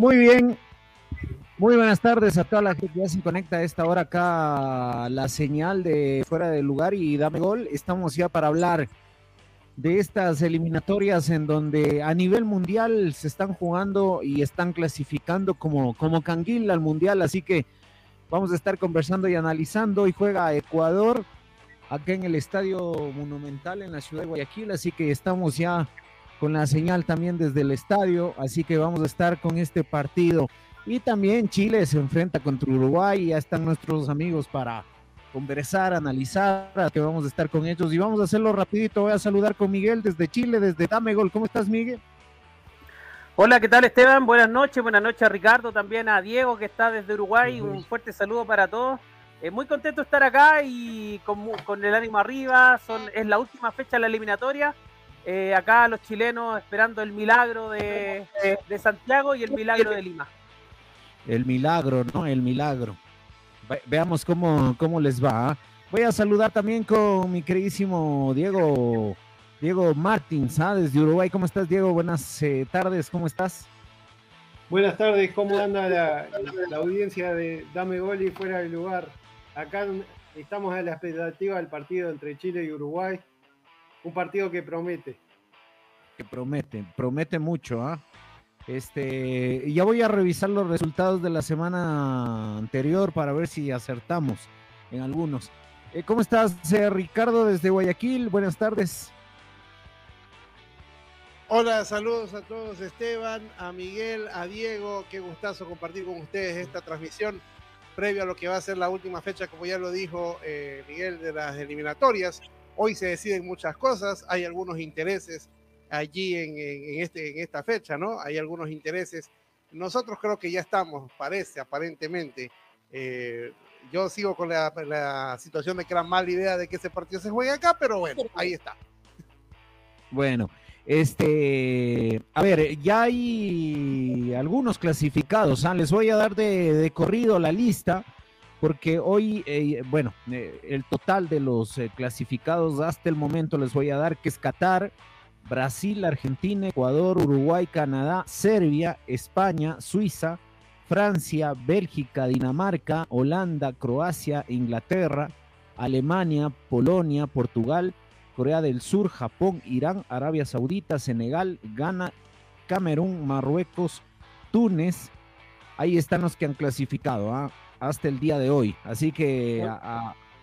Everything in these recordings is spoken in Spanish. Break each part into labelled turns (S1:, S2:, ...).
S1: Muy bien. Muy buenas tardes a toda la gente que ya se conecta a esta hora acá la señal de fuera del lugar y dame gol. Estamos ya para hablar de estas eliminatorias en donde a nivel mundial se están jugando y están clasificando como, como canguil al mundial. Así que vamos a estar conversando y analizando. Y juega Ecuador acá en el Estadio Monumental en la ciudad de Guayaquil. Así que estamos ya con la señal también desde el estadio, así que vamos a estar con este partido. Y también Chile se enfrenta contra Uruguay, ya están nuestros amigos para conversar, analizar, que vamos a estar con ellos y vamos a hacerlo rapidito. Voy a saludar con Miguel desde Chile, desde Dame Gol. ¿Cómo estás, Miguel?
S2: Hola, ¿qué tal Esteban? Buenas noches, buenas noches a Ricardo, también a Diego que está desde Uruguay. Un fuerte saludo para todos. Eh, muy contento de estar acá y con, con el ánimo arriba. Son, es la última fecha de la eliminatoria eh, acá los chilenos esperando el milagro de, Santiago y el milagro de Lima.
S1: El milagro, ¿no? El milagro. veamos cómo, cómo les va. ¿ah? Voy a saludar también con mi queridísimo Diego, Diego Martins, ¿ah? desde Uruguay. ¿Cómo estás, Diego? Buenas eh, tardes, ¿cómo estás?
S3: Buenas tardes, ¿cómo anda la, la, audiencia de Dame Gol y Fuera del Lugar? Acá estamos a la expectativa del partido entre Chile y Uruguay un partido que promete.
S1: Que promete, promete mucho, ¿ah? Este, ya voy a revisar los resultados de la semana anterior para ver si acertamos en algunos. Eh, ¿Cómo estás, eh, Ricardo, desde Guayaquil? Buenas tardes.
S4: Hola, saludos a todos, Esteban, a Miguel, a Diego. Qué gustazo compartir con ustedes esta transmisión previo a lo que va a ser la última fecha, como ya lo dijo eh, Miguel, de las eliminatorias. Hoy se deciden muchas cosas, hay algunos intereses allí en, este, en esta fecha, ¿no? Hay algunos intereses. Nosotros creo que ya estamos, parece, aparentemente. Eh, yo sigo con la, situación de que era mala idea de que ese partido se juegue acá, pero bueno, ahí está.
S1: Bueno, este, a ver, ya hay algunos clasificados, ¿ah? les voy a dar de, de corrido la lista porque hoy, eh, bueno, eh, el total de los eh, clasificados hasta el momento les voy a dar que es Qatar, Brasil, Argentina, Ecuador, Uruguay, Canadá, Serbia, España, Suiza, Francia, Bélgica, Dinamarca, Holanda, Croacia, Inglaterra, Alemania, Polonia, Portugal, Corea del Sur, Japón, Irán, Arabia Saudita, Senegal, Ghana, Camerún, Marruecos, Túnez. Ahí están los que han clasificado. ¿ah? Hasta el día de hoy. Así que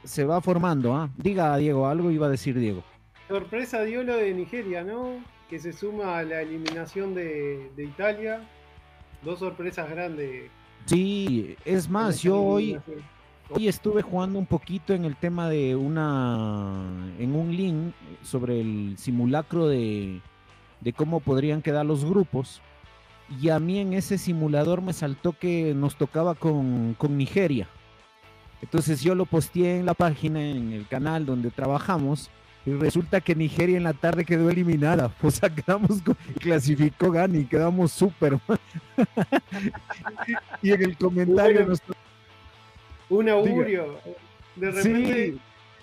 S1: se va formando. ¿ah? Diga, Diego, algo iba a decir Diego.
S3: Sorpresa dio lo de Nigeria, ¿no? Que se suma a la eliminación de, Italia. Dos sorpresas grandes.
S1: Sí, es más, yo hoy, hoy estuve jugando un poquito en el tema de una, en un link sobre el simulacro de, de cómo podrían quedar los grupos y a mí en ese simulador me saltó que nos tocaba con, Nigeria. Entonces yo lo posteé en la página, en el canal donde trabajamos, y resulta que Nigeria en la tarde quedó eliminada. O sea, quedamos, clasificó Gani, quedamos súper. y, en el comentario nos...
S3: Un augurio. De repente,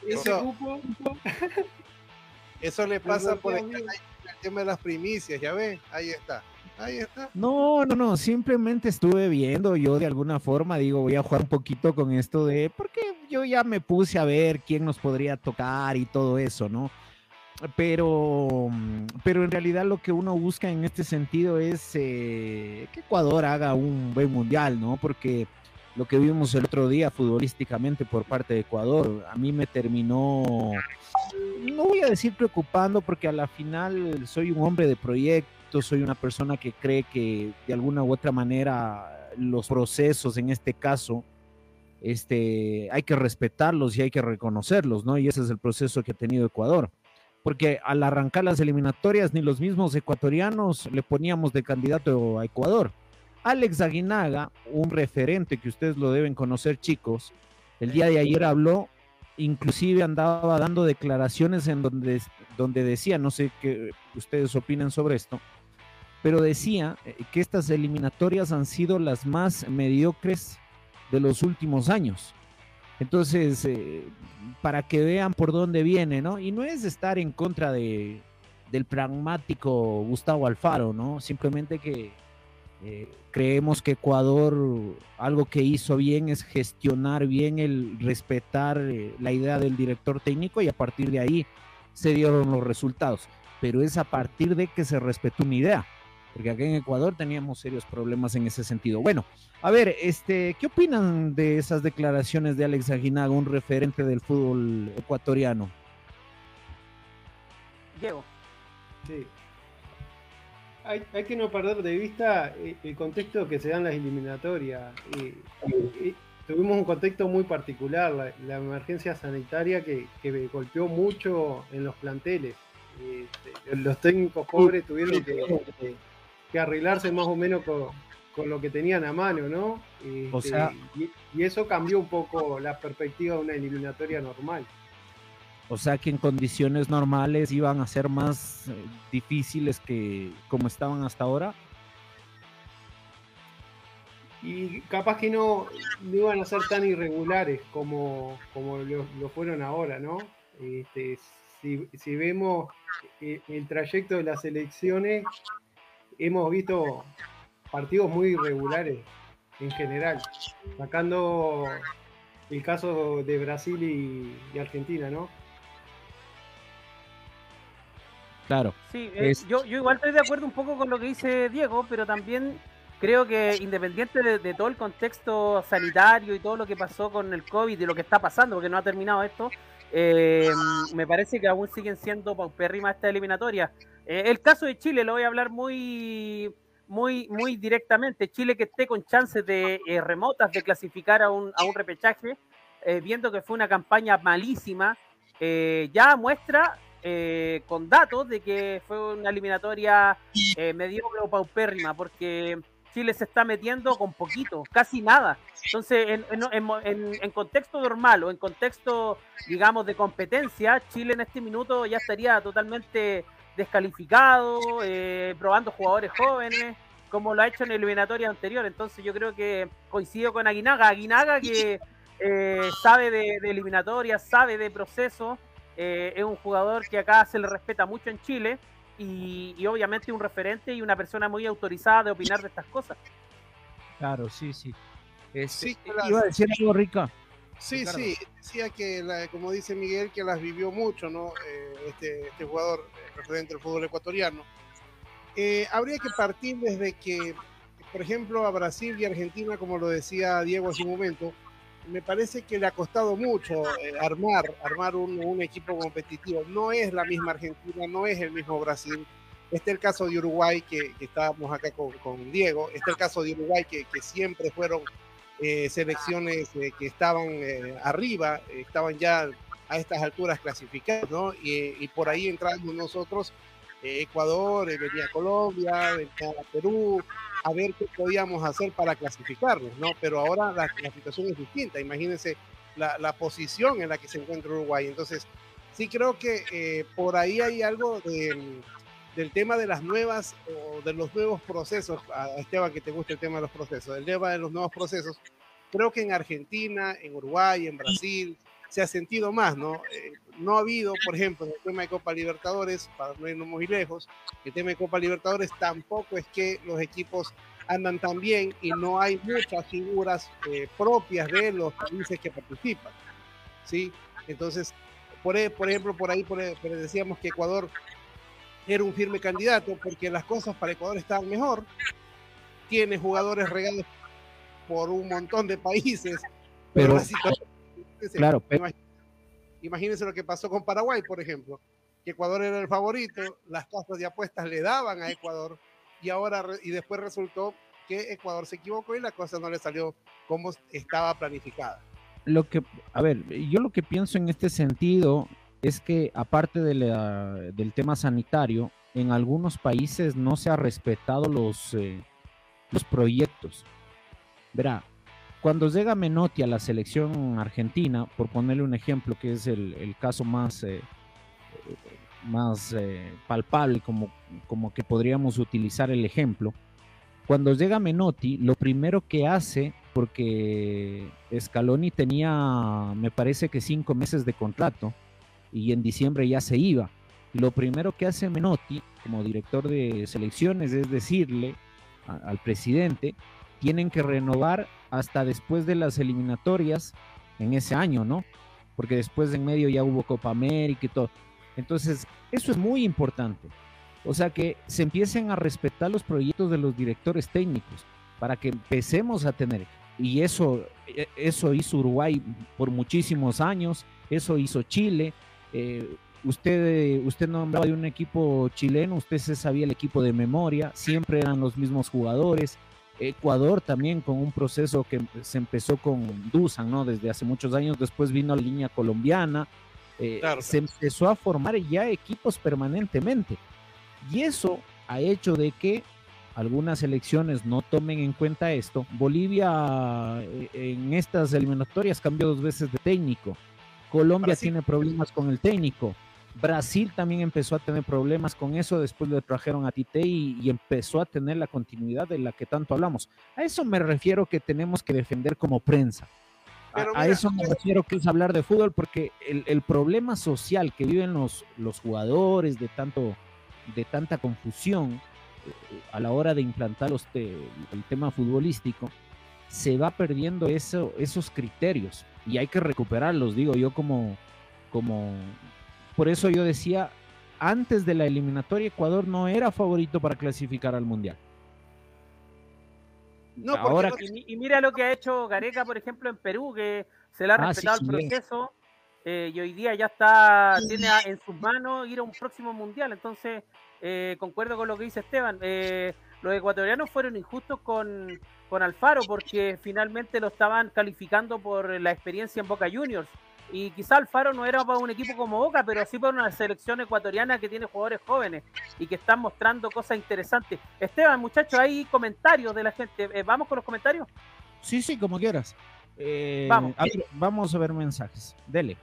S4: eso, eso le pasa por el, el tema de las primicias, ya ves, ahí está. Ahí está.
S1: No, no, no, simplemente estuve viendo yo de alguna forma, digo, voy a jugar un poquito con esto de, porque yo ya me puse a ver quién nos podría tocar y todo eso, ¿no? Pero, pero en realidad lo que uno busca en este sentido es eh, que Ecuador haga un buen mundial, ¿no? Porque lo que vimos el otro día futbolísticamente por parte de Ecuador, a mí me terminó, no voy a decir preocupando, porque a la final soy un hombre de proyecto soy una persona que cree que de alguna u otra manera los procesos, en este caso, este, hay que respetarlos y hay que reconocerlos, ¿no? Y ese es el proceso que ha tenido Ecuador. Porque al arrancar las eliminatorias, ni los mismos ecuatorianos le poníamos de candidato a Ecuador. Alex Aguinaga, un referente que ustedes lo deben conocer, chicos, el día de ayer habló, inclusive andaba dando declaraciones en donde, donde decía, no sé qué ustedes opinan sobre esto, pero decía eh, que estas eliminatorias han sido las más mediocres de los últimos años. Entonces, eh, para que vean por dónde viene, ¿no? Y no es estar en contra de, del pragmático Gustavo Alfaro, ¿no? Simplemente que Eh, creemos que Ecuador algo que hizo bien es gestionar bien el respetar eh, la idea del director técnico y a partir de ahí se dieron los resultados. Pero es a partir de que se respetó una idea, porque aquí en Ecuador teníamos serios problemas en ese sentido. Bueno, a ver, este, ¿qué opinan de esas declaraciones de Alex Aguinaga, un referente del fútbol ecuatoriano?
S2: Diego.
S3: Sí, hay, que no perder de vista eh, el contexto que se dan las eliminatorias. tuvimos un contexto muy particular, la, emergencia sanitaria que, golpeó mucho en los planteles. Este, los técnicos pobres tuvieron que, arreglarse más o menos con, lo que tenían a mano, ¿no? Este, y eso cambió un poco la perspectiva de una eliminatoria normal.
S1: O sea que en condiciones normales iban a ser más eh, difíciles que como estaban hasta ahora.
S3: Y capaz que no, iban a ser tan irregulares como, como lo, fueron ahora, ¿no? Este, si, vemos eh, el trayecto de las elecciones, hemos visto partidos muy irregulares en general, sacando el caso de Brasil y Argentina, ¿no?
S1: Claro.
S2: Sí, eh, yo, yo igual estoy de acuerdo un poco con lo que dice Diego, pero también creo que independiente de, todo el contexto sanitario y todo lo que pasó con el COVID y lo que está pasando, porque no ha terminado esto, eh, me parece que aún siguen siendo paupérrimas esta eliminatoria. Eh, el caso de Chile lo voy a hablar muy, muy, muy directamente. Chile que esté con chances de remotas de clasificar a un, repechaje, viendo que fue una campaña malísima, ya muestra eh, con datos de que fue una eliminatoria eh, mediocre o paupérrima, porque Chile se está metiendo con poquito, casi nada. Entonces, en, contexto normal o en contexto, digamos, de competencia, Chile en este minuto ya estaría totalmente descalificado, eh, probando jugadores jóvenes, como lo ha hecho en la eliminatoria anterior. Entonces, yo creo que coincido con Aguinaga. Aguinaga que eh, sabe de, de eliminatorias, sabe de procesos eh, es un jugador que acá se le respeta mucho en Chile y, obviamente un referente y una persona muy autorizada de opinar de estas cosas.
S1: Claro, sí, sí. sí iba a decir algo rica.
S4: Sí, sí, decía que, como dice Miguel, que las vivió mucho, ¿no? Eh, este, este, jugador eh, referente del fútbol ecuatoriano. habría que partir desde que, por ejemplo, a Brasil y Argentina, como lo decía Diego hace un momento, me parece que le ha costado mucho eh, armar, armar un, equipo competitivo. No es la misma Argentina, no es el mismo Brasil. Este es el caso de Uruguay, que, estábamos acá con, Diego. Este es el caso de Uruguay, que, siempre fueron eh, selecciones eh, que estaban arriba, estaban ya a estas alturas clasificadas, ¿no? Y, por ahí entramos nosotros, Ecuador, venía Colombia, venía Perú, a ver qué podíamos hacer para clasificarnos, ¿no? Pero ahora la, situación es distinta. Imagínense la, posición en la que se encuentra Uruguay. Entonces, sí creo que eh, por ahí hay algo del tema de las nuevas o de los nuevos procesos. A Esteban, que te gusta el tema de los procesos, el tema de los nuevos procesos. Creo que en Argentina, en Uruguay, en Brasil, se ha sentido más, ¿no? Eh, no ha habido, por ejemplo, en el tema de Copa Libertadores, para no irnos muy lejos, el tema de Copa Libertadores tampoco es que los equipos andan tan bien y no hay muchas figuras eh, propias de los países que participan, ¿sí? Entonces, por, e, por ejemplo, por ahí por, e, decíamos que Ecuador era un firme candidato porque las cosas para Ecuador estaban mejor, tiene jugadores regados por un montón de países,
S1: pero, Claro,
S4: Imagínense lo que pasó con Paraguay, por ejemplo, que Ecuador era el favorito, las tasas de apuestas le daban a Ecuador y ahora y después resultó que Ecuador se equivocó y la cosa no le salió como estaba planificada.
S1: Lo que, a ver, yo lo que pienso en este sentido es que aparte del tema sanitario, en algunos países no se ha respetado los, eh, los proyectos. Verá, cuando llega Menotti a la selección argentina, por ponerle un ejemplo que es el, caso más, eh, más eh, palpable, como, como que podríamos utilizar el ejemplo, cuando llega Menotti, lo primero que hace, porque Scaloni tenía, me parece que cinco meses de contrato y en diciembre ya se iba, lo primero que hace Menotti como director de selecciones es decirle al presidente, tienen que renovar hasta después de las eliminatorias en ese año, ¿no? Porque después en medio ya hubo Copa América y todo. Entonces, eso es muy importante. O sea, que se empiecen a respetar los proyectos de los directores técnicos para que empecemos a tener, y eso, e, eso hizo Uruguay por muchísimos años, eso hizo Chile. Eh, usted, usted nombraba de un equipo chileno, usted se sabía el equipo de memoria, siempre eran los mismos jugadores. Ecuador también con un proceso que se empezó con Dusan, ¿no? Desde hace muchos años, después vino la línea colombiana, eh, se empezó a formar ya equipos permanentemente. Y eso ha hecho de que algunas elecciones no tomen en cuenta esto. Bolivia eh, en estas eliminatorias cambió dos veces de técnico. Colombia tiene problemas con el técnico. Brasil también empezó a tener problemas con eso, después le trajeron a Tite y, empezó a tener la continuidad de la que tanto hablamos. A eso me refiero que tenemos que defender como prensa. A, eso me refiero que es hablar de fútbol, porque el, problema social que viven los, los jugadores de, tanto, de tanta confusión eh, a la hora de implantar el tema futbolístico, se va perdiendo eso, esos criterios y hay que recuperarlos, digo yo como, como, por eso yo decía, antes de la eliminatoria Ecuador no era favorito para clasificar al Mundial.
S2: No, Ahora, y, mira lo que ha hecho Gareca, por ejemplo, en Perú, que se le ha ah, respetado el proceso eh, y hoy día ya está, tiene en sus manos ir a un próximo Mundial. Entonces, eh, concuerdo con lo que dice Esteban. Eh, los ecuatorianos fueron injustos con, con Alfaro porque finalmente lo estaban calificando por la experiencia en Boca Juniors. Y quizá Alfaro no era para un equipo como Boca, pero sí para una selección ecuatoriana que tiene jugadores jóvenes y que están mostrando cosas interesantes. Esteban, muchachos, hay comentarios de la gente. Eh, ¿Vamos con los comentarios?
S1: Sí, sí, como quieras. Eh, vamos. A ver, vamos a ver mensajes. Dele.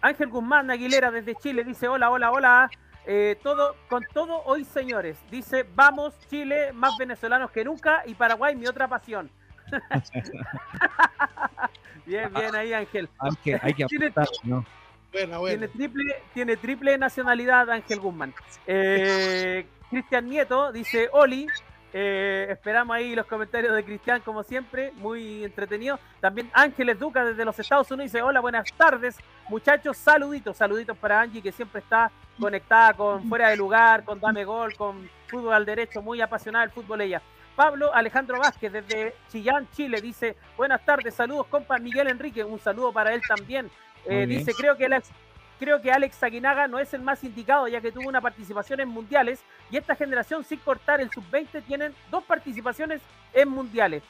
S2: Ángel Guzmán Aguilera desde Chile dice: Hola, hola, hola. Eh, todo, con todo hoy, señores. Dice: Vamos, Chile, más venezolanos que nunca. Y Paraguay, mi otra pasión. bien, bien ahí, Ángel.
S1: Hay que,
S2: tiene, ¿no? Tiene, triple, tiene triple nacionalidad, Ángel Guzmán. Eh, Cristian Nieto dice: Oli. Eh, esperamos ahí los comentarios de Cristian, como siempre, muy entretenido. También Ángeles Duca desde los Estados Unidos dice: Hola, buenas tardes, muchachos. Saluditos, saluditos para Angie, que siempre está conectada con Fuera de Lugar, con Dame Gol, con Fútbol al Derecho, muy apasionada del fútbol ella. Pablo Alejandro Vázquez desde Chillán, Chile, dice, buenas tardes, saludos, compa Miguel Enrique, un saludo para él también. Eh, dice, creo que, Alex, creo que Alex Aguinaga no es el más indicado, ya que tuvo una participación en mundiales, y esta generación, sin cortar el sub-20, tienen dos participaciones en mundiales.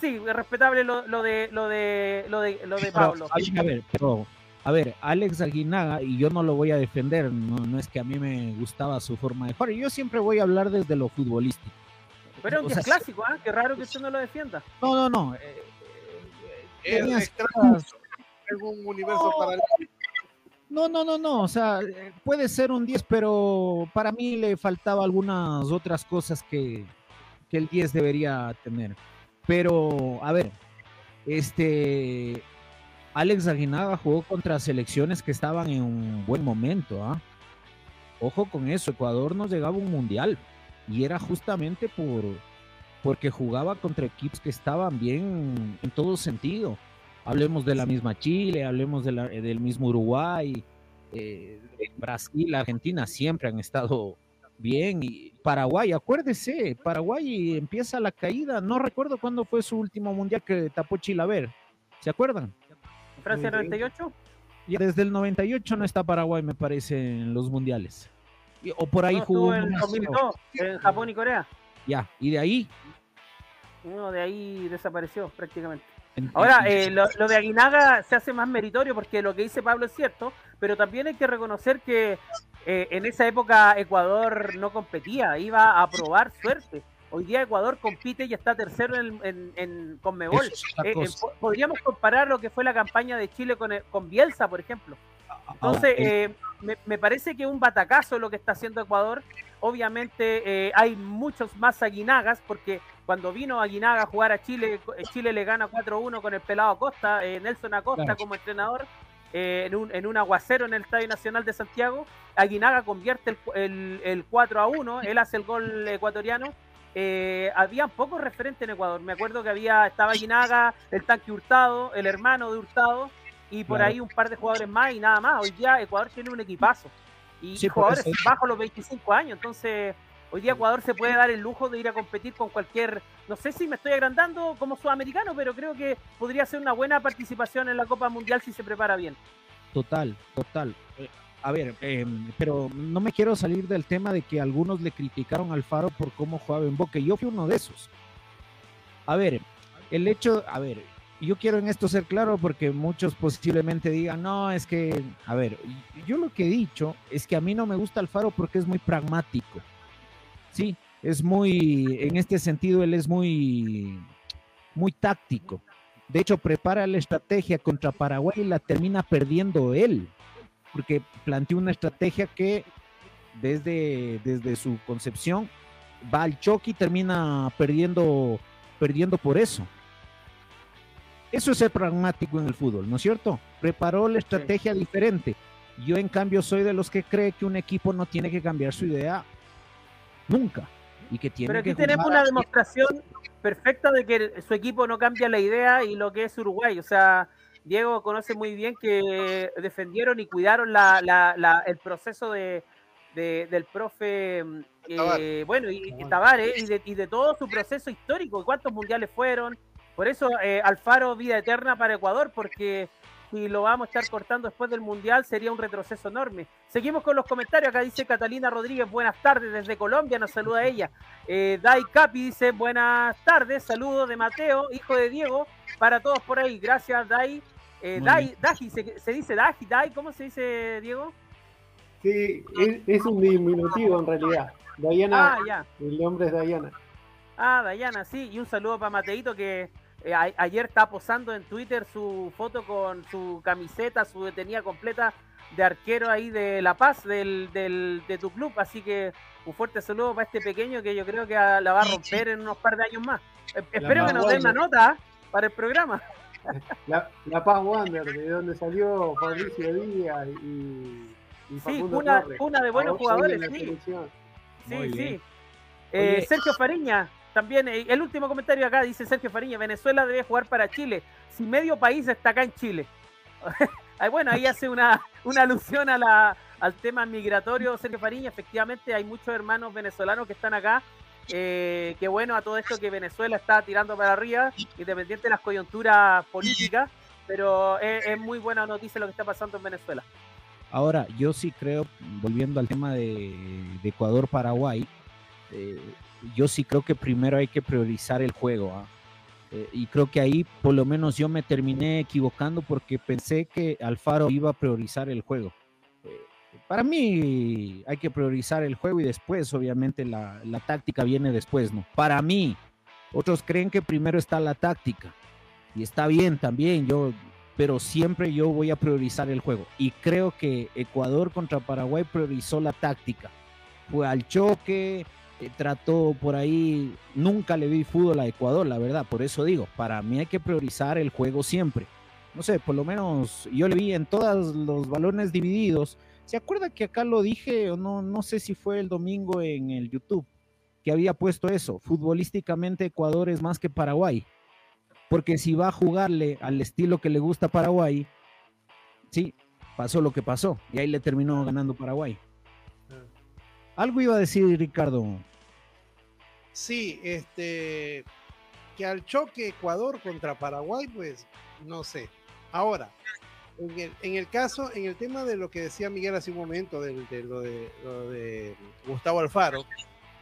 S2: Sí, respetable lo, de lo de lo de lo de Pablo.
S1: a ver, a ver, Alex Aguinaga, y yo no lo voy a defender, no, no es que a mí me gustaba su forma de jugar, yo siempre voy a hablar desde lo futbolístico.
S2: Pero es un clásico, ¿ah? Qué raro que usted no lo defienda.
S1: No, no, no.
S4: Eh, eh, algún universo
S1: no, paralelo. No, no, no, no. O sea, puede ser un 10, pero para mí le faltaba algunas otras cosas que, que el 10 debería tener. Pero, a ver, este. Alex Aguinaga jugó contra selecciones que estaban en un buen momento, ¿ah? Ojo con eso, Ecuador nos llegaba un mundial y era justamente por porque jugaba contra equipos que estaban bien en todo sentido. Hablemos de la misma Chile, hablemos del mismo Uruguay, eh, Brasil, Argentina siempre han estado bien y Paraguay, acuérdese, Paraguay empieza la caída, no recuerdo cuándo fue su último mundial que tapó Chilaver, ¿se acuerdan?
S2: Francia 98.
S1: Y desde el 98 no está Paraguay, me parece, en los mundiales. O por ahí jugó.
S2: En, en Japón y Corea.
S1: Ya, y de ahí.
S2: Uno de ahí desapareció prácticamente. Ahora, eh, lo, de Aguinaga se hace más meritorio porque lo que dice Pablo es cierto, pero también hay que reconocer que eh, en esa época Ecuador no competía, iba a probar suerte. Hoy día Ecuador compite y está tercero en, en, en Conmebol. Eh, podríamos comparar lo que fue la campaña de Chile con, con Bielsa, por ejemplo. Entonces, eh, me, parece que un batacazo lo que está haciendo Ecuador. Obviamente eh, hay muchos más Aguinagas, porque cuando vino Aguinaga a jugar a Chile, eh, Chile le gana 4-1 con el pelado Acosta, Nelson Acosta como entrenador, en, un, en un aguacero en el Estadio Nacional de Santiago. Aguinaga convierte el, el, 4-1, él hace el gol ecuatoriano eh, había pocos referentes en Ecuador. Me acuerdo que había, estaba Guinaga, el tanque Hurtado, el hermano de Hurtado, y por ahí un par de jugadores más y nada más. Hoy día Ecuador tiene un equipazo. Y jugadores bajo los 25 años. Entonces, hoy día Ecuador se puede dar el lujo de ir a competir con cualquier, no sé si me estoy agrandando como sudamericano, pero creo que podría ser una buena participación en la Copa Mundial si se prepara bien.
S1: Total, total. Eh, a ver, em, pero no me quiero salir del tema de que algunos le criticaron al Faro por cómo jugaba en Boca. Yo fui uno de esos. A ver, el hecho, a ver, yo quiero en esto ser claro porque muchos posiblemente digan, no, es que, a ver, yo lo que he dicho es que a mí no me gusta Alfaro porque es muy pragmático. Sí, es muy, en este sentido, él es muy, muy táctico. De hecho, prepara la estrategia contra Paraguay y la termina perdiendo él porque planteó una estrategia que desde, desde su concepción va al choque y termina perdiendo, perdiendo por eso. Eso es ser pragmático en el fútbol, ¿no es cierto? Preparó la estrategia diferente. Yo, en cambio, soy de los que cree que un equipo no tiene que cambiar su idea nunca. Y que tiene
S2: Pero aquí tenemos una demostración perfecta de que su equipo no cambia la idea y lo que es Uruguay. O sea, Diego conoce muy bien que defendieron y cuidaron el proceso de, del profe, mm, eh, bueno, y, y y de, todo su proceso histórico, cuántos mundiales fueron. Por eso eh, Alfaro, vida eterna para Ecuador, porque si lo vamos a estar cortando después del mundial sería un retroceso enorme. Seguimos con los comentarios. Acá dice Catalina Rodríguez, buenas tardes desde Colombia, nos saluda ella. Eh, Dai Capi dice, buenas tardes, saludos de Mateo, hijo de Diego, para todos por ahí. Gracias, Dai. Eh, Dai, se, dice Daji, Dai, ¿cómo se dice, Diego?
S3: Sí, es, un diminutivo en realidad. Dayana, ah, el nombre es Dayana.
S2: Ah, Dayana, sí, y un saludo para Mateito que eh, ayer está posando en Twitter su foto con su camiseta, su detenida completa de arquero ahí de La Paz, del, del, de tu club, así que un fuerte saludo para este pequeño que yo creo que la va a romper en unos par de años más. Eh, espero que nos den una nota para el programa.
S3: La, la, Paz Wander, de donde salió Fabricio Díaz y,
S2: y Sí, una, una, de buenos jugadores, sí. Sí, sí. Eh, Sergio Fariña, también, eh, el último comentario acá dice Sergio Fariña, Venezuela debe jugar para Chile, si medio país está acá en Chile. bueno, ahí hace una, una alusión a la, al tema migratorio Sergio Fariña, efectivamente hay muchos hermanos venezolanos que están acá eh, qué bueno a todo esto que Venezuela está tirando para arriba, independiente de las coyunturas políticas, pero es, muy buena noticia lo que está pasando en Venezuela.
S1: Ahora, yo sí creo, volviendo al tema de, Ecuador-Paraguay, eh, yo sí creo que primero hay que priorizar el juego. ¿ah? Eh, y creo que ahí por lo menos yo me terminé equivocando porque pensé que Alfaro iba a priorizar el juego para mí hay que priorizar el juego y después, obviamente, la, táctica viene después, ¿no? Para mí, otros creen que primero está la táctica y está bien también, yo, pero siempre yo voy a priorizar el juego y creo que Ecuador contra Paraguay priorizó la táctica, fue al choque, eh, trató por ahí, nunca le vi fútbol a Ecuador, la verdad, por eso digo, para mí hay que priorizar el juego siempre. No sé, por lo menos yo le vi en todos los balones divididos, ¿Se acuerda que acá lo dije, o no, no sé si fue el domingo en el YouTube, que había puesto eso? Futbolísticamente Ecuador es más que Paraguay. Porque si va a jugarle al estilo que le gusta a Paraguay, sí, pasó lo que pasó. Y ahí le terminó ganando Paraguay. Algo iba a decir Ricardo.
S4: Sí, este, que al choque Ecuador contra Paraguay, pues no sé. Ahora, en el, caso, en el tema de lo que decía Miguel hace un momento, de, lo, de, Gustavo Alfaro,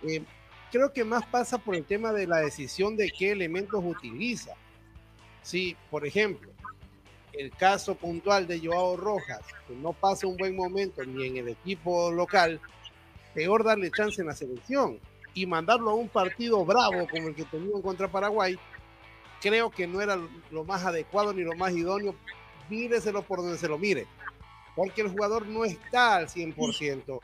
S4: eh, creo que más pasa por el tema de la decisión de qué elementos utiliza. Si, por ejemplo, el caso puntual de Joao Rojas, que no pasa un buen momento ni en el equipo local, peor darle chance en la selección y mandarlo a un partido bravo como el que tenían contra Paraguay, creo que no era lo más adecuado ni lo más idóneo míreselo por donde se lo mire, porque el jugador no está al 100%.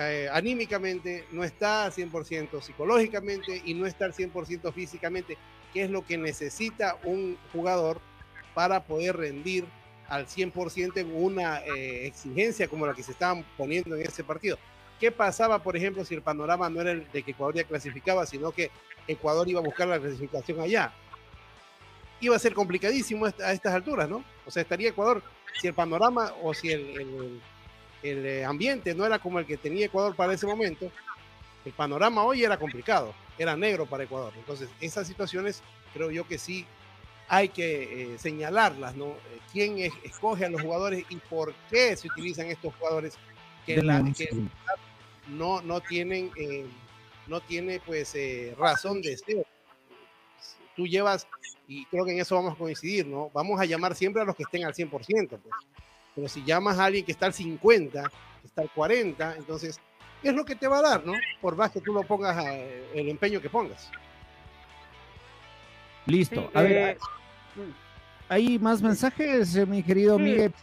S4: Eh, anímicamente, no está al 100% psicológicamente y no está al 100% físicamente, que es lo que necesita un jugador para poder rendir al 100% en una eh, exigencia como la que se estaban poniendo en ese partido. ¿Qué pasaba, por ejemplo, si el panorama no era el de que Ecuador ya clasificaba, sino que Ecuador iba a buscar la clasificación allá? Iba a ser complicadísimo a estas alturas, ¿no? O sea, estaría Ecuador, si el panorama o si el, el, ambiente no era como el que tenía Ecuador para ese momento, el panorama hoy era complicado, era negro para Ecuador. Entonces, esas situaciones creo yo que sí hay que eh, señalarlas, ¿no? ¿Quién escoge a los jugadores y por qué se utilizan estos jugadores que, la, que no, no tienen, eh, no tiene pues razón de ser? Tú llevas, y creo que en eso vamos a coincidir, ¿no? Vamos a llamar siempre a los que estén al 100%, pues. Pero si llamas a alguien que está al 50, que está al 40, entonces, es lo que te va a dar, ¿no? Por más que tú lo pongas, el empeño que pongas.
S1: Listo. a ver, eh, ¿hay más mensajes, eh, mi querido Miguel?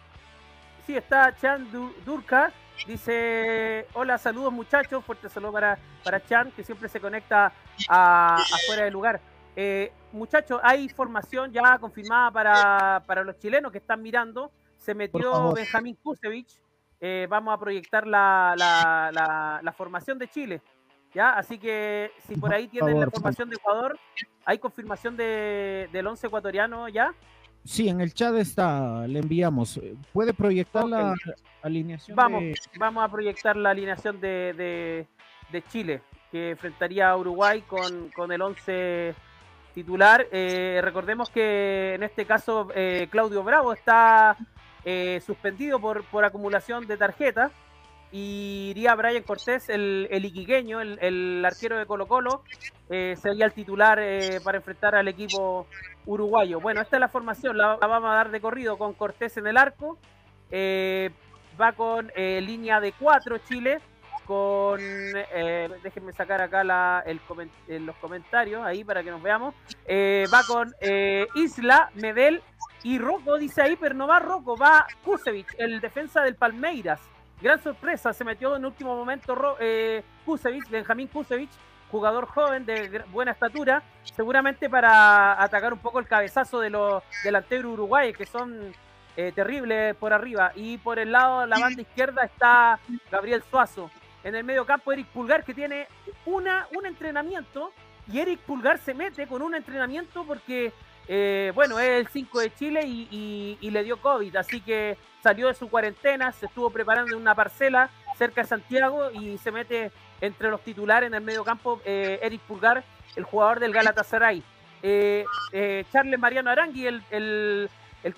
S2: Sí, está Chan Durka. Dice, hola, saludos muchachos, fuerte saludo para, para Chan, que siempre se conecta a, afuera del lugar. Eh, muchachos, hay formación ya confirmada para, para, los chilenos que están mirando. Se metió Benjamín Kusevich. vamos a proyectar la, la, la formación de Chile. ¿ya? Así que si por ahí tienen la formación de Ecuador, ¿hay confirmación de, del 11 ecuatoriano ya?
S1: Sí, en el chat está, le enviamos. ¿Puede proyectar la alineación?
S2: Vamos, vamos a proyectar la alineación de, de, Chile, que enfrentaría a Uruguay con, con el 11 titular. Eh, recordemos que en este caso eh, Claudio Bravo está eh, suspendido por, por acumulación de tarjetas y iría Brian Cortés, el, el iquiqueño, el, arquero de Colo Colo, eh, sería el titular eh, para enfrentar al equipo uruguayo. Bueno, esta es la formación, la, vamos a dar de corrido con Cortés en el arco, eh, va con línea de cuatro Chile, con, déjenme sacar acá el, los comentarios ahí para que nos veamos, va con Isla, Medel y Rocco, dice ahí, pero no va Rocco, va Kusevich, el defensa del Palmeiras. Gran sorpresa, se metió en último momento eh, Kusevich, Benjamín Kusevich, jugador joven de buena estatura, seguramente para atacar un poco el cabezazo de los delanteros uruguayos que son eh, terribles por arriba. Y por el lado de la banda izquierda está Gabriel Suazo. En el medio campo Eric Pulgar que tiene una, un entrenamiento y Eric Pulgar se mete con un entrenamiento porque eh, bueno, es el 5 de Chile y, le dio COVID, así que salió de su cuarentena, se estuvo preparando en una parcela cerca de Santiago y se mete entre los titulares en el medio campo eh, Eric Pulgar, el jugador del Galatasaray. Eh, Charles Mariano Arangui, el,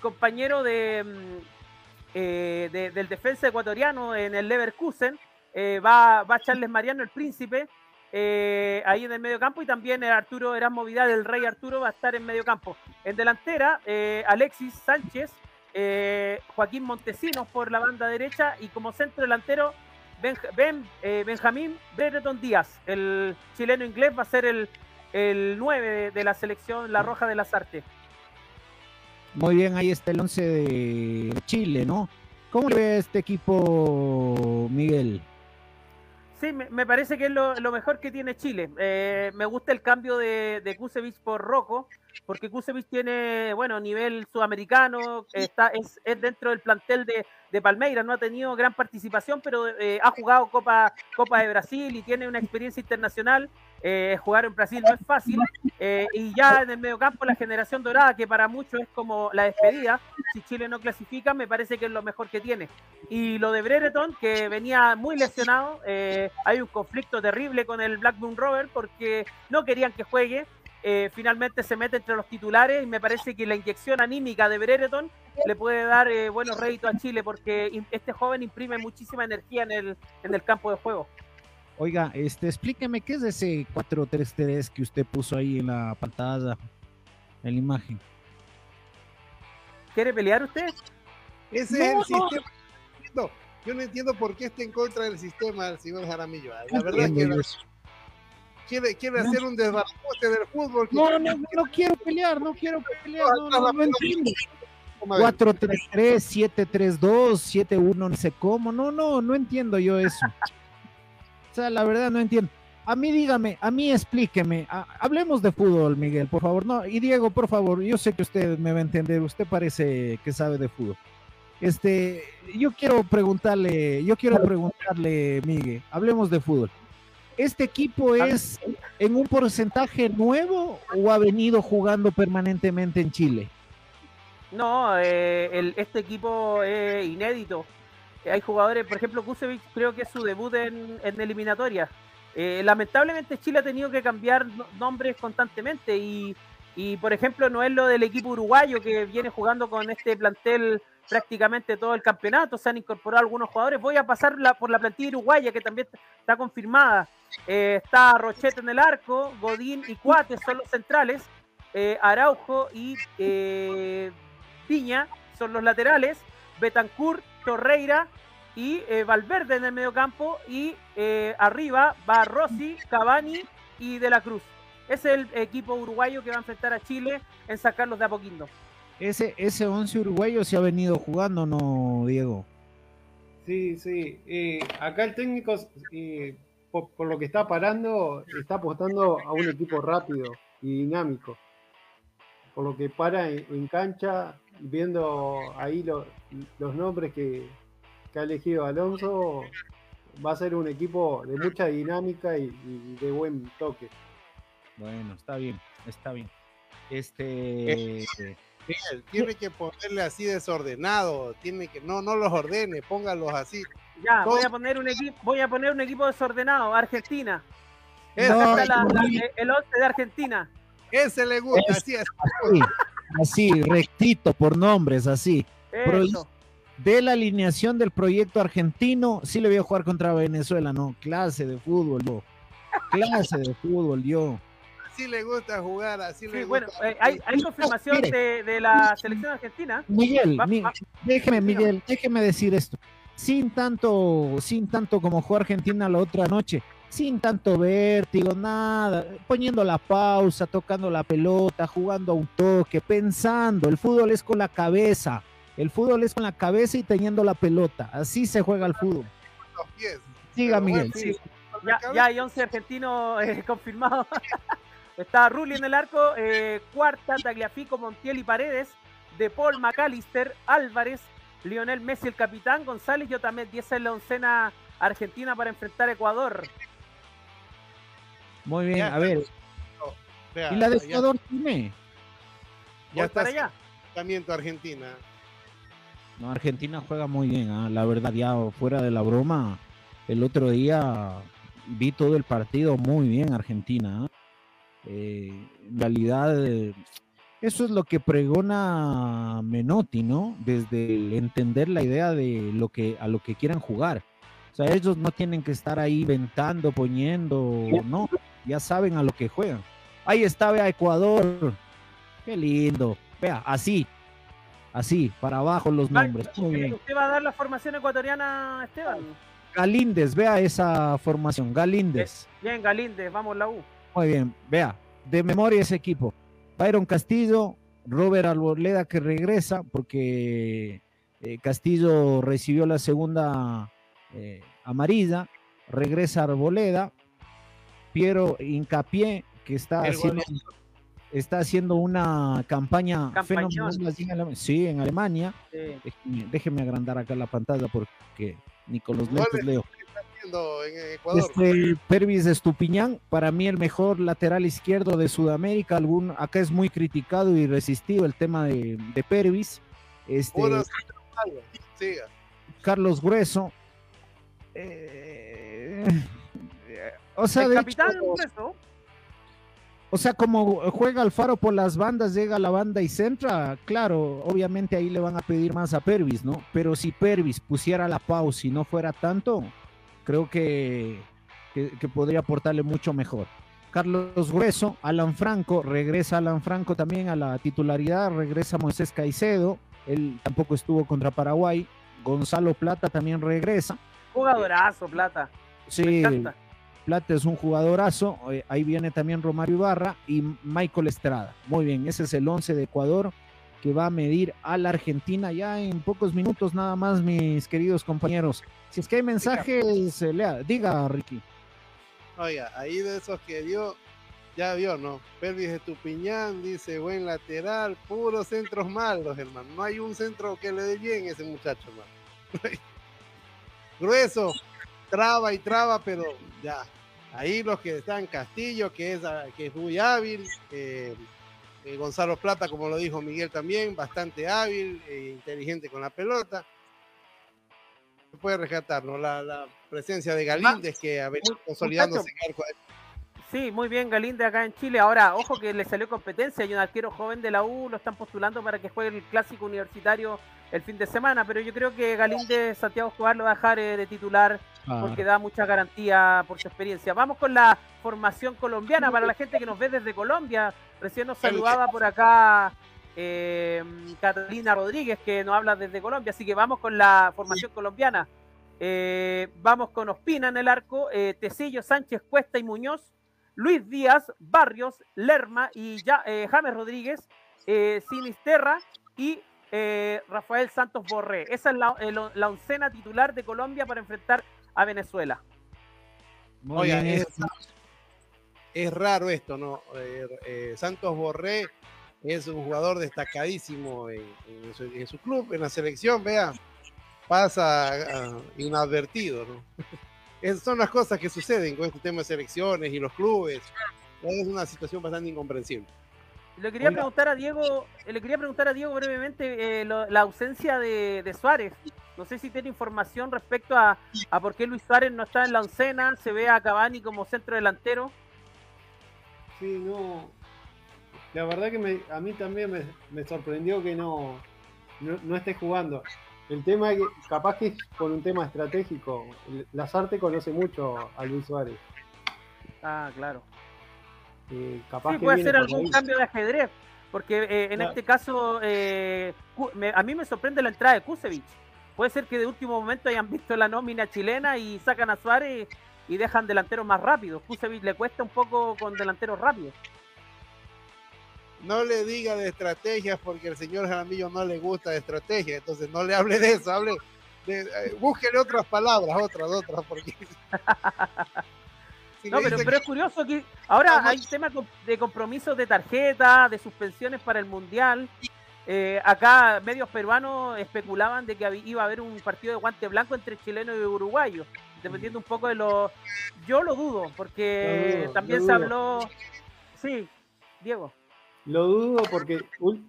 S2: compañero de, mm, del defensa ecuatoriano en el Leverkusen, va, va Charles Mariano, el príncipe, eh, ahí en el medio campo y también Arturo Erasmo Vidal, el rey Arturo, va a estar en medio campo. En delantera, eh, Alexis Sánchez, eh, Joaquín Montesinos por la banda derecha y como centro delantero, Benjamín Brereton Díaz, el chileno inglés, va a ser el, el 9 de, la selección La Roja de las Artes.
S1: Muy bien, ahí está el 11 de Chile, ¿no? ¿Cómo ve este equipo, Miguel?
S2: Sí, me, parece que es lo, mejor que tiene Chile. Eh, me gusta el cambio de, de Kusevich por Rocco, porque Kusevich tiene, bueno, nivel sudamericano, está, es, es dentro del plantel de, de Palmeiras, no ha tenido gran participación, pero eh, ha jugado Copa, Copa de Brasil y tiene una experiencia internacional. Eh, jugar en Brasil no es fácil. Eh, y ya en el mediocampo, la generación dorada, que para muchos es como la despedida, si Chile no clasifica, me parece que es lo mejor que tiene. Y lo de Brereton, que venía muy lesionado, hay un conflicto terrible con el Blackburn Rover porque no querían que juegue. Eh, finalmente se mete entre los titulares y me parece que la inyección anímica de Brereton le puede dar eh, buenos réditos a Chile porque este joven imprime muchísima energía en el, en el campo de juego.
S1: Oiga, este, explíqueme qué es ese 4-3-3 que usted puso ahí en la pantalla, en la imagen.
S2: ¿Quiere pelear usted?
S4: Ese es el sistema. Yo no entiendo por qué está en contra del sistema del señor Jaramillo. La verdad es que quiere, quiere hacer un desbarajuste del fútbol.
S1: No, no, no quiero pelear, no quiero pelear, no, no, no entiendo. 4-3-3, 7-3-2, 7-1, no sé cómo, no, no, no entiendo yo eso. Sea, la verdad no entiendo. A mí dígame, a mí explíqueme, hablemos de fútbol, Miguel, por favor. No, y Diego, por favor, yo sé que usted me va a entender, usted parece que sabe de fútbol. Este, yo quiero preguntarle, yo quiero preguntarle, Miguel, hablemos de fútbol. ¿Este equipo es en un porcentaje nuevo o ha venido jugando permanentemente en Chile?
S2: No, eh, este equipo es inédito. Hay jugadores, por ejemplo, Kusevich creo que es su debut en, eliminatoria. Eh, lamentablemente Chile ha tenido que cambiar nombres constantemente y, y, por ejemplo, no es lo del equipo uruguayo que viene jugando con este plantel prácticamente todo el campeonato, se han incorporado algunos jugadores. Voy a pasar por la plantilla uruguaya que también está confirmada. Eh, está Rochete en el arco, Godín y Cuates son los centrales, eh, Araujo y eh, Piña son los laterales, Betancourt, Torreira y Valverde en el medio campo y arriba va Rossi, Cavani y De la Cruz. es el equipo uruguayo que va a enfrentar a Chile en sacarlos de Apoquindo.
S1: Ese, ese 11 uruguayo se ha venido jugando, ¿no, Diego?
S3: Sí, sí. Eh, acá el técnico, eh, por, lo que está parando, está apostando a un equipo rápido y dinámico. Por lo que para en, cancha, viendo ahí los nombres que, ha elegido Alonso, va a ser un equipo de mucha dinámica y, y de buen toque.
S1: Bueno, está bien, está bien. Este
S4: tiene que ponerle así desordenado, tiene que, no, no los ordene, póngalos así.
S2: Ya, voy a poner un equipo, voy a poner un equipo desordenado, Argentina. el 11 de Argentina.
S4: Ese le gusta, así es.
S1: Así, rectito, por nombres, así. De la alineación del proyecto argentino, sí le voy a jugar contra Venezuela, no, clase de fútbol, yo. Clase de fútbol, yo
S4: así le gusta jugar, así le
S2: Bueno, eh, hay, hay, confirmación de, la selección argentina.
S1: Miguel, déjeme, Miguel, déjeme decir esto. Sin tanto, sin tanto como jugó Argentina la otra noche, sin tanto vértigo, nada, poniendo la pausa, tocando la pelota, jugando a un toque, pensando. El fútbol es con la cabeza. El fútbol es con la cabeza y teniendo la pelota. Así se juega el fútbol. Siga, Miguel.
S2: Ya, ya, hay 11 argentinos eh, confirmados. Está Rulli en el arco, eh, cuarta, Tagliafico, Montiel y Paredes, De Paul, McAllister, Álvarez, Lionel Messi, el capitán, González, yo también, 10 en la oncena argentina para enfrentar a Ecuador.
S1: Muy bien, a ver. ¿Y la de Ecuador tiene?
S4: Ya está allá. Argentina.
S1: No, Argentina juega muy bien, ¿ah? la verdad, ya fuera de la broma, el otro día vi todo el partido muy bien Argentina. ¿ah? Eh, en realidad, eso es lo que pregona Menotti, ¿no? Desde el entender la idea de lo que a lo que quieran jugar. O sea, ellos no tienen que estar ahí ventando, poniendo, no, ya saben a lo que juegan. Ahí está, vea Ecuador. Qué lindo. Vea, así, así, para abajo los nombres.
S2: ¿Usted va a dar la formación ecuatoriana, Esteban?
S1: Galíndez, vea esa formación, Galíndez.
S2: Bien, Galíndez, vamos la U.
S1: Muy bien, vea, de memoria ese equipo. Byron Castillo, Robert Arboleda que regresa porque eh, Castillo recibió la segunda eh, amarilla, regresa Arboleda, Piero Incapié que está haciendo, está haciendo una campaña fenomenal sí, en Alemania. Déjeme, agrandar acá la pantalla porque ni con los lentes leo en Ecuador. Este Pervis Estupiñán, para mí el mejor lateral izquierdo de Sudamérica. Algún, acá es muy criticado y resistido el tema de, de Pervis. Este, Carlos Grueso. Eh, o sea, O sea, como juega Alfaro por las bandas, llega a la banda y centra, claro, obviamente ahí le van a pedir más a Pervis, ¿no? Pero si Pervis pusiera la pausa y no fuera tanto, creo que, que, podría aportarle mucho mejor. Carlos Grueso, Alan Franco, regresa Alan Franco también a la titularidad, regresa Moisés Caicedo, él tampoco estuvo contra Paraguay, Gonzalo Plata también regresa.
S2: Jugadorazo, Plata.
S1: Sí, Plata es un jugadorazo, eh, ahí viene también Romario Ibarra y Michael Estrada. Muy bien, ese es el 11 de Ecuador que va a medir a la Argentina ya en pocos minutos nada más, mis queridos compañeros. Si es que hay mensajes, lea, diga Ricky.
S4: Oiga, ahí de esos que dio, Ya vio, ¿no? Pervis de Tupiñán dice, buen lateral, puros centros malos, hermano. No hay un centro que le dé bien a ese muchacho, hermano. Grueso, traba y traba, pero ya. Ahí los que están, Castillo, que es, ah, que es muy hábil, eh, eh, Gonzalo Plata, como lo dijo Miguel también, bastante hábil, e inteligente con la pelota. Se puede rescatar, ¿no? La, presencia de Galíndez, que ha venido consolidándose en arco
S2: Sí, muy bien Galinde acá en Chile. Ahora, ojo que le salió competencia. Hay un arquero joven de la U, lo están postulando para que juegue el clásico universitario el fin de semana. Pero yo creo que Galinde Santiago Escobar lo va a dejar eh, de titular porque da mucha garantía por su experiencia. Vamos con la formación colombiana para la gente que nos ve desde Colombia. Recién nos saludaba por acá eh, Catalina Rodríguez, que nos habla desde Colombia. Así que vamos con la formación colombiana. Eh, vamos con Ospina en el arco, Tecillo, Sánchez, Cuesta y Muñoz. Luis Díaz, Barrios, Lerma y ya, eh, James Rodríguez, eh, Sinisterra y eh, Rafael Santos Borré. Esa es la, oncena titular de Colombia para enfrentar a Venezuela.
S4: Oye, es, raro esto, ¿no? Santos Borré es un jugador destacadísimo en, su, club, en la selección, vea, pasa ah, inadvertido, ¿no? Son las cosas que suceden con este tema de selecciones y los clubes. Es una situación bastante incomprensible.
S2: Le quería preguntar a Diego, eh, le quería preguntar a Diego brevemente eh, la ausencia de, Suárez. No sé si tiene información respecto a, por qué Luis Suárez no está en la oncena, se ve a Cavani como centro delantero.
S3: Sí, no. La verdad que a mí también me, sorprendió que no, no, no esté jugando. El tema es que capaz que es por un tema estratégico. Lazarte conoce mucho a Luis Suárez.
S2: Ah, claro. Eh, capaz sí, puede ser algún cambio de ajedrez. Porque eh, en este caso, eh, a mí me sorprende la entrada de Kusevich. Puede ser que de último momento hayan visto la nómina chilena y sacan a Suárez y dejan delanteros más rápidos. Kusevich le cuesta un poco con delanteros rápidos
S4: no le diga de estrategias porque el señor Jaramillo no le gusta de estrategia, entonces no le hable de eso, hable de, eh, búsquele otras palabras, otras, otras, porque...
S2: no, pero, es curioso que ahora hay temas de compromisos de tarjeta, de suspensiones para el Mundial. Eh, acá medios peruanos especulaban de que iba a haber un partido de guante blanco entre chilenos y uruguayos, dependiendo un poco de lo... Yo lo dudo, porque también se habló... Sí, Diego.
S3: Lo dudo porque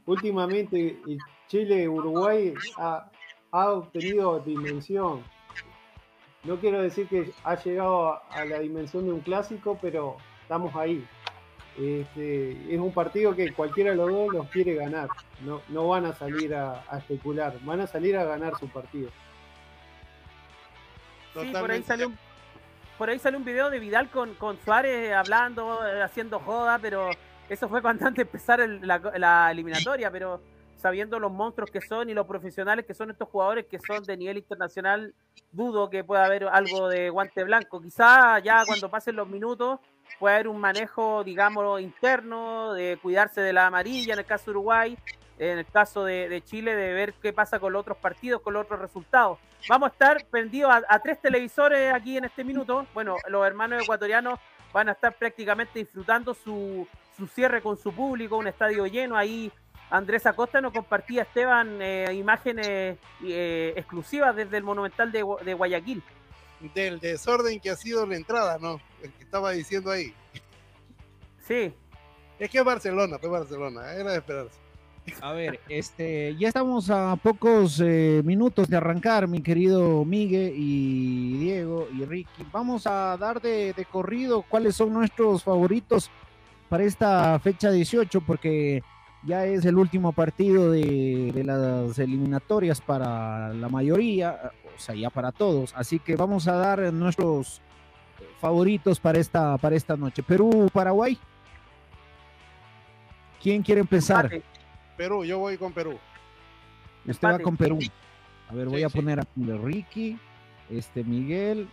S3: últimamente Chile-Uruguay ha, obtenido dimensión. No quiero decir que ha llegado a, la dimensión de un clásico, pero estamos ahí. Este, es un partido que cualquiera de los dos los quiere ganar. No, no van a salir a, especular, van a salir a ganar su partido.
S2: Sí, por ahí salió un, por ahí salió un video de Vidal con, con Suárez hablando, eh, haciendo joda, pero eso fue cuando antes de empezar la, eliminatoria, pero sabiendo los monstruos que son y los profesionales que son estos jugadores que son de nivel internacional, dudo que pueda haber algo de guante blanco. Quizá ya cuando pasen los minutos puede haber un manejo, digamos, interno, de cuidarse de la amarilla en el caso de Uruguay, en el caso de, Chile, de ver qué pasa con los otros partidos, con los otros resultados. Vamos a estar prendidos a tres televisores aquí en este minuto. Bueno, los hermanos ecuatorianos van a estar prácticamente disfrutando su, su cierre con su público, un estadio lleno. Ahí Andrés Acosta nos compartía, Esteban, eh, imágenes eh, exclusivas desde el Monumental de, Guayaquil.
S4: Del desorden que ha sido la entrada, ¿no? El que estaba diciendo ahí.
S2: Sí.
S4: Es que es Barcelona, fue Barcelona, era de esperarse.
S1: A ver, este, ya estamos a pocos eh, minutos de arrancar, mi querido Miguel y Diego y Ricky. Vamos a dar de corrido cuáles son nuestros favoritos para esta fecha 18 porque ya es el último partido de, las eliminatorias para la mayoría, o sea, ya para todos. Así que vamos a dar nuestros favoritos para esta, para esta noche. Perú, Paraguay. ¿Quién quiere empezar?
S4: Perú, yo voy con Perú.
S1: Usted va con Perú. A ver, voy a poner a Ricky, este Miguel,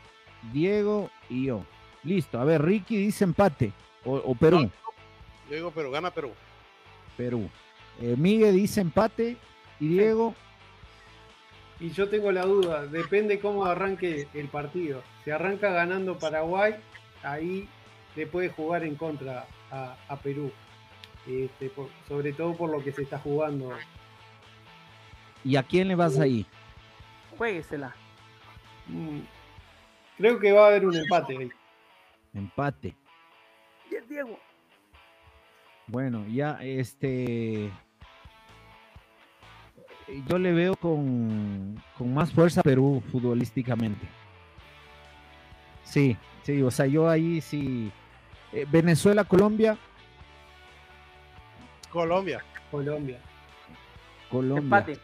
S1: Diego y yo. Listo. A ver, Ricky dice empate. O, Perú.
S4: Yo digo Perú, gana Perú.
S1: Perú. Eh, Miguel dice empate y Diego.
S3: Y yo tengo la duda, depende cómo arranque el partido. Si arranca ganando Paraguay, ahí le puede jugar en contra a, Perú, este, sobre todo por lo que se está jugando.
S1: ¿Y a quién le vas ahí?
S2: Jueguesela.
S3: Mm, creo que va a haber un empate ahí.
S1: Empate.
S2: Bien, Diego.
S1: Bueno, ya este. Yo le veo con, con más fuerza a Perú futbolísticamente. Sí, sí, o sea, yo ahí sí. Eh, Venezuela, Colombia.
S4: Colombia.
S3: Colombia.
S1: Colombia.
S2: Empate.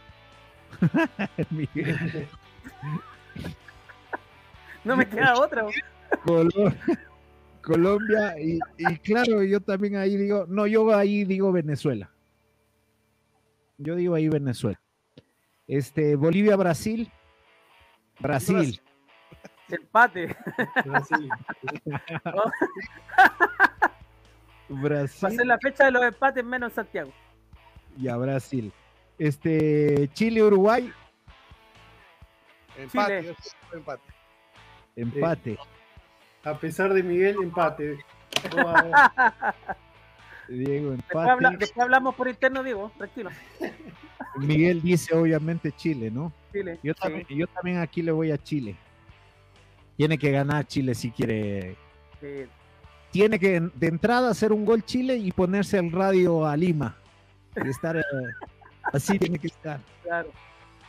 S2: no me queda otra.
S1: Colombia y, claro, yo también ahí digo, no, yo ahí digo Venezuela. Yo digo ahí Venezuela. Este, Bolivia, Brasil. Brasil.
S2: Empate.
S3: Brasil.
S1: Brasil.
S2: Va a ser la fecha de los empates menos Santiago.
S1: Ya, Brasil. Este, Chile, Uruguay.
S4: Empate. Empate.
S1: Empate.
S3: A pesar de Miguel, empate.
S1: Diego, empate.
S2: Después, hablamos por interno, Diego, tranquilo.
S1: Miguel dice obviamente Chile, ¿no?
S2: Chile.
S1: Yo, también, yo también aquí le voy a Chile. Tiene que ganar Chile si quiere. Tiene que de entrada hacer un gol Chile y ponerse el radio a Lima. Y estar eh, así tiene que estar.
S2: Claro.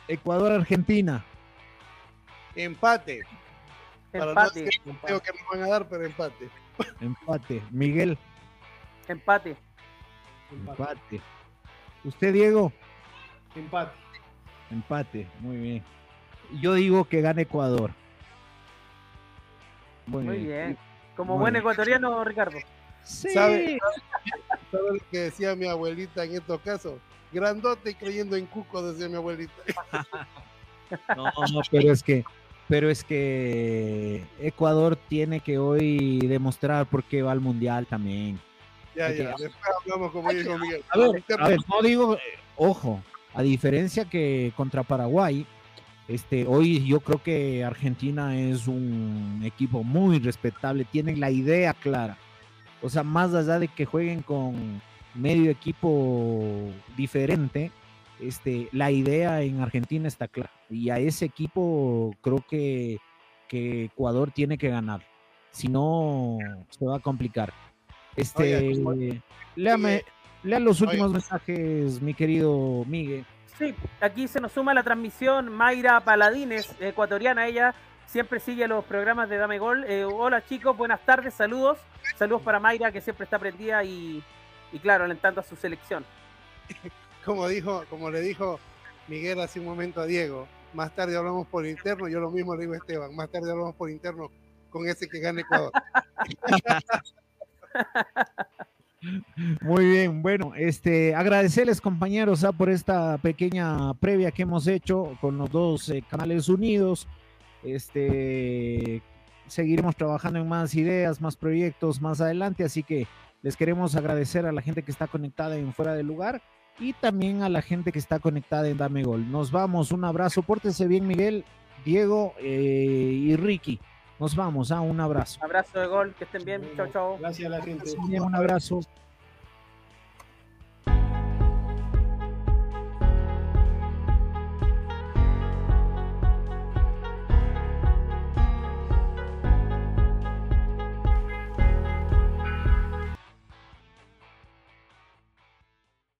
S1: Ecuador, Argentina.
S4: Empate.
S2: Empate.
S4: No creo que me van a dar, pero empate.
S1: Empate. Miguel.
S2: Empate.
S1: Empate. ¿Usted, Diego?
S3: Empate.
S1: Empate, muy bien. Yo digo que gane Ecuador.
S2: Muy, bien. Como buen ecuatoriano, Ricardo.
S4: Sí. ¿Sabe, lo que decía mi abuelita en estos casos? Grandote y creyendo en cuco, decía mi abuelita.
S1: no, no, pero es que pero es que Ecuador tiene que hoy demostrar por qué va al mundial también.
S4: Ya, ya, después hablamos como dijo Miguel.
S1: A ver, a ver, no digo, eh, ojo, a diferencia que contra Paraguay, este, hoy yo creo que Argentina es un equipo muy respetable, tienen la idea clara. O sea, más allá de que jueguen con medio equipo diferente, este, la idea en Argentina está clara. Y a ese equipo creo que, que Ecuador tiene que ganar. Si no, se va a complicar. Este, léame, lea los últimos mensajes, mi querido Miguel.
S2: Sí, aquí se nos suma la transmisión Mayra Paladines, ecuatoriana, ella siempre sigue los programas de Dame Gol. Eh, hola chicos, buenas tardes, saludos. Saludos para Mayra que siempre está prendida y, y claro, alentando a su selección.
S4: como dijo, como le dijo Miguel hace un momento a Diego, más tarde hablamos por interno, yo lo mismo le digo a Esteban, más tarde hablamos por interno con ese que gane Ecuador.
S1: Muy bien, bueno, este, agradecerles compañeros ¿ah? por esta pequeña previa que hemos hecho con los dos eh, canales unidos. Este, seguiremos trabajando en más ideas, más proyectos más adelante, así que les queremos agradecer a la gente que está conectada en fuera del lugar y también a la gente que está conectada en Dame Gol. Nos vamos, un abrazo, pórtense bien Miguel, Diego eh, y Ricky. Nos vamos, a ¿ah? un abrazo.
S2: Abrazo de gol, que estén bien, chao, chao.
S3: Gracias a la gente.
S1: Un abrazo.